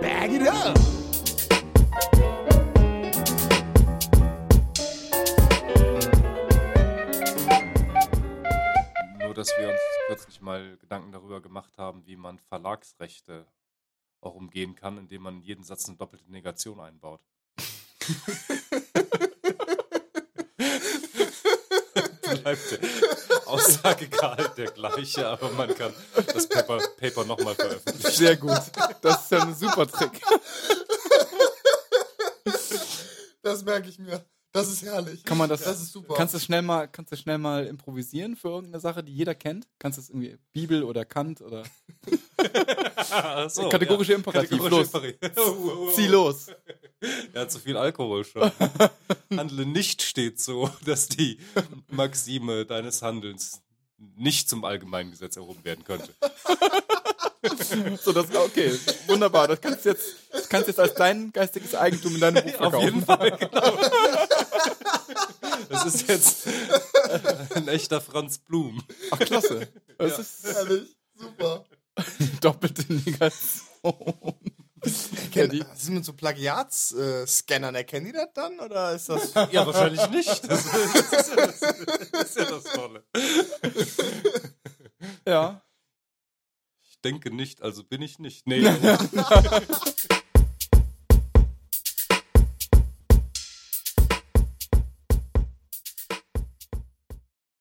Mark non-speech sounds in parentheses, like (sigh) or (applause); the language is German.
Bring it up! Nur, dass wir uns kürzlich mal Gedanken darüber gemacht haben, wie man Verlagsrechte auch umgehen kann, indem man in jeden Satz eine doppelte Negation einbaut. (laughs) (laughs) Bleibt der Aussagegehalt der gleiche, aber man kann das Paper, Paper nochmal veröffentlichen. Sehr gut. Das ist ja ein super Trick. Das merke ich mir. Das ist herrlich. Kann man das, Das ist super. Kannst du schnell mal, kannst du schnell mal improvisieren für irgendeine Sache, die jeder kennt? Kannst du es irgendwie Bibel oder Kant oder so, Kategorische Imperativ, los. Imperativ. (laughs) zieh los? (laughs) Er hat zu viel Alkohol schon. (laughs) Handle nicht steht so, (laughs) dass die Maxime deines Handelns nicht zum allgemeinen Gesetz erhoben werden könnte. So, das, okay, wunderbar. Das kannst du jetzt, das kannst jetzt als dein geistiges Eigentum in deinem Buch verkaufen. Auf jeden Fall, genau. Das ist jetzt ein echter Franz Blum. Ach, klasse. Das ist herrlich. Super. doppelte Negation. Ja, die, ist mit so Plagiats-Scannern. Erkennen die das dann? Oder ist das. (laughs) Ja, wahrscheinlich nicht. Das, das, ist, ja das, das ist ja das Tolle. ja. Ich denke nicht, also bin ich nicht. Nee. (laughs)